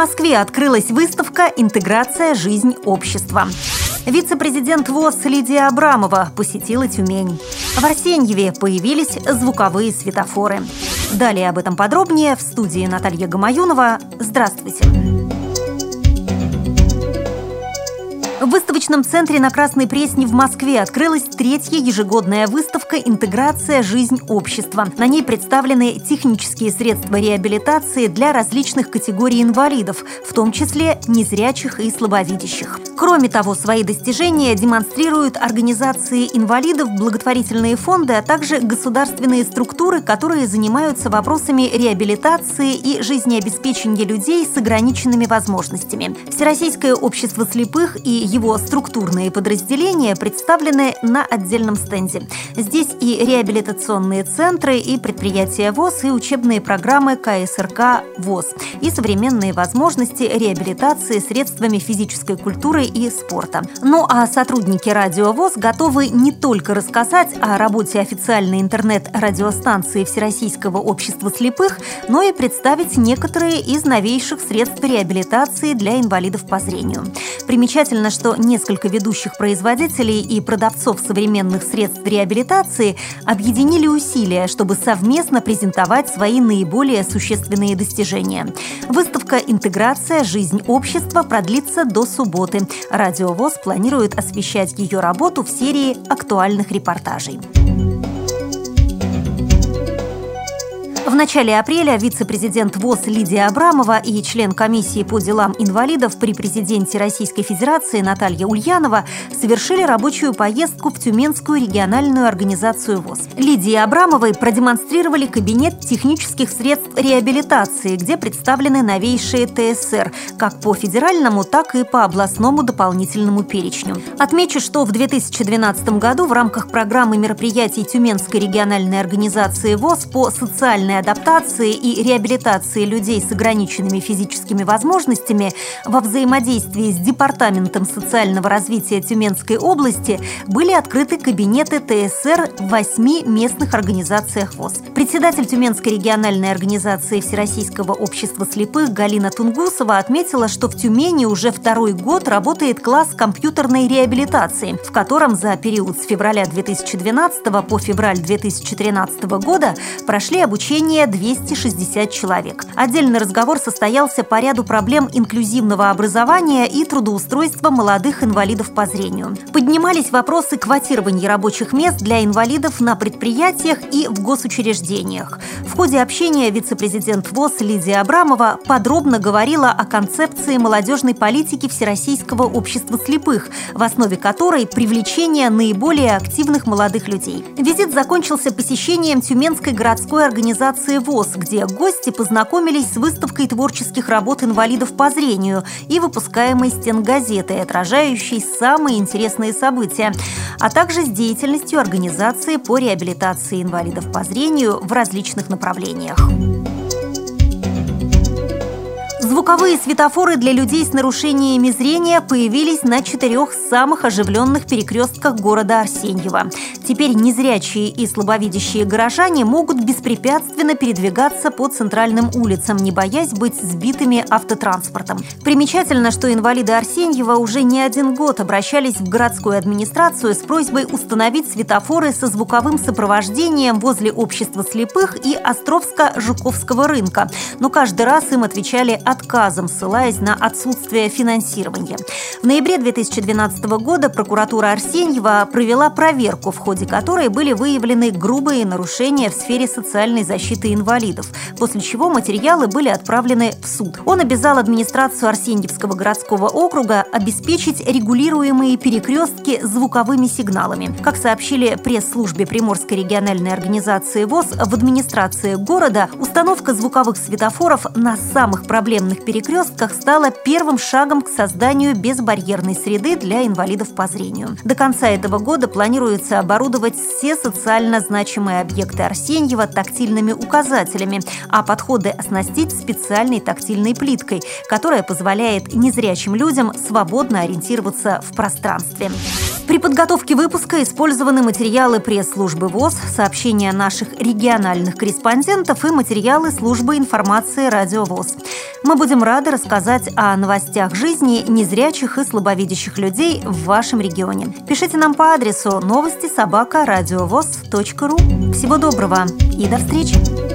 Москве открылась выставка «Интеграция. Жизнь общества». Вице-президент ВОЗ Лидия Абрамова посетила Тюмень. В Арсеньеве появились звуковые светофоры. Далее об этом подробнее в студии Наталья Гамаюнова. Здравствуйте. В выставочном центре на Красной Пресне в Москве открылась третья ежегодная выставка «Интеграция. Жизнь общества». На ней представлены технические средства реабилитации для различных категорий инвалидов, в том числе незрячих и слабовидящих. Кроме того, свои достижения демонстрируют организации инвалидов, благотворительные фонды, а также государственные структуры, которые занимаются вопросами реабилитации и жизнеобеспечения людей с ограниченными возможностями. Всероссийское общество слепых и его структурные подразделения представлены на отдельном стенде. Здесь и реабилитационные центры, и предприятия ВОЗ, и учебные программы КСРК ВОЗ, и современные возможности реабилитации средствами физической культуры и спорта. Ну а сотрудники Радио ВОЗ готовы не только рассказать о работе официальной интернет-радиостанции Всероссийского общества слепых, но и представить некоторые из новейших средств реабилитации для инвалидов по зрению. Примечательно, что несколько ведущих производителей и продавцов современных средств реабилитации объединили усилия, чтобы совместно презентовать свои наиболее существенные достижения. Выставка «Интеграция. Жизнь общества» продлится до субботы. Радио ВОЗ планирует освещать ее работу в серии актуальных репортажей. В начале апреля вице-президент ВОЗ Лидия Абрамова и член комиссии по делам инвалидов при президенте Российской Федерации Наталья Ульянова совершили рабочую поездку в Тюменскую региональную организацию ВОЗ. Лидии Абрамовой продемонстрировали кабинет технических средств реабилитации, где представлены новейшие ТСР, как по федеральному, так и по областному дополнительному перечню. Отмечу, что в 2012 году в рамках программы мероприятий Тюменской региональной организации ВОЗ по социальной адаптации и реабилитации людей с ограниченными физическими возможностями во взаимодействии с Департаментом социального развития Тюменской области были открыты кабинеты ТСР в восьми местных организациях ВОЗ. Председатель Тюменской региональной организации Всероссийского общества слепых Галина Тунгусова отметила, что в Тюмени уже второй год работает класс компьютерной реабилитации, в котором за период с февраля 2012 по февраль 2013 года прошли обучение населения 260 человек. Отдельный разговор состоялся по ряду проблем инклюзивного образования и трудоустройства молодых инвалидов по зрению. Поднимались вопросы квотирования рабочих мест для инвалидов на предприятиях и в госучреждениях. В ходе общения вице-президент ВОЗ Лидия Абрамова подробно говорила о концепции молодежной политики Всероссийского общества слепых, в основе которой привлечение наиболее активных молодых людей. Визит закончился посещением Тюменской городской организации ВОЗ, где гости познакомились с выставкой творческих работ инвалидов по зрению и выпускаемой стенгазетой, отражающей самые интересные события, а также с деятельностью организации по реабилитации инвалидов по зрению в различных направлениях. Звуковые светофоры для людей с нарушениями зрения появились на четырех самых оживленных перекрестках города Арсеньева. Теперь незрячие и слабовидящие горожане могут беспрепятственно передвигаться по центральным улицам, не боясь быть сбитыми автотранспортом. Примечательно, что инвалиды Арсеньева уже не один год обращались в городскую администрацию с просьбой установить светофоры со звуковым сопровождением возле общества слепых и Островска-Жуковского рынка. Но каждый раз им отвечали от отказом, ссылаясь на отсутствие финансирования. В ноябре 2012 года прокуратура Арсеньева провела проверку, в ходе которой были выявлены грубые нарушения в сфере социальной защиты инвалидов, после чего материалы были отправлены в суд. Он обязал администрацию Арсеньевского городского округа обеспечить регулируемые перекрестки звуковыми сигналами. Как сообщили пресс-службе Приморской региональной организации ВОЗ, в администрации города установка звуковых светофоров на самых проблемных подземных перекрестках стала первым шагом к созданию безбарьерной среды для инвалидов по зрению. До конца этого года планируется оборудовать все социально значимые объекты Арсеньева тактильными указателями, а подходы оснастить специальной тактильной плиткой, которая позволяет незрячим людям свободно ориентироваться в пространстве. При подготовке выпуска использованы материалы пресс-службы ВОЗ, сообщения наших региональных корреспондентов и материалы службы информации Радио ВОЗ. Мы будем рады рассказать о новостях жизни незрячих и слабовидящих людей в вашем регионе. Пишите нам по адресу новости собака ру. Всего доброго и до встречи!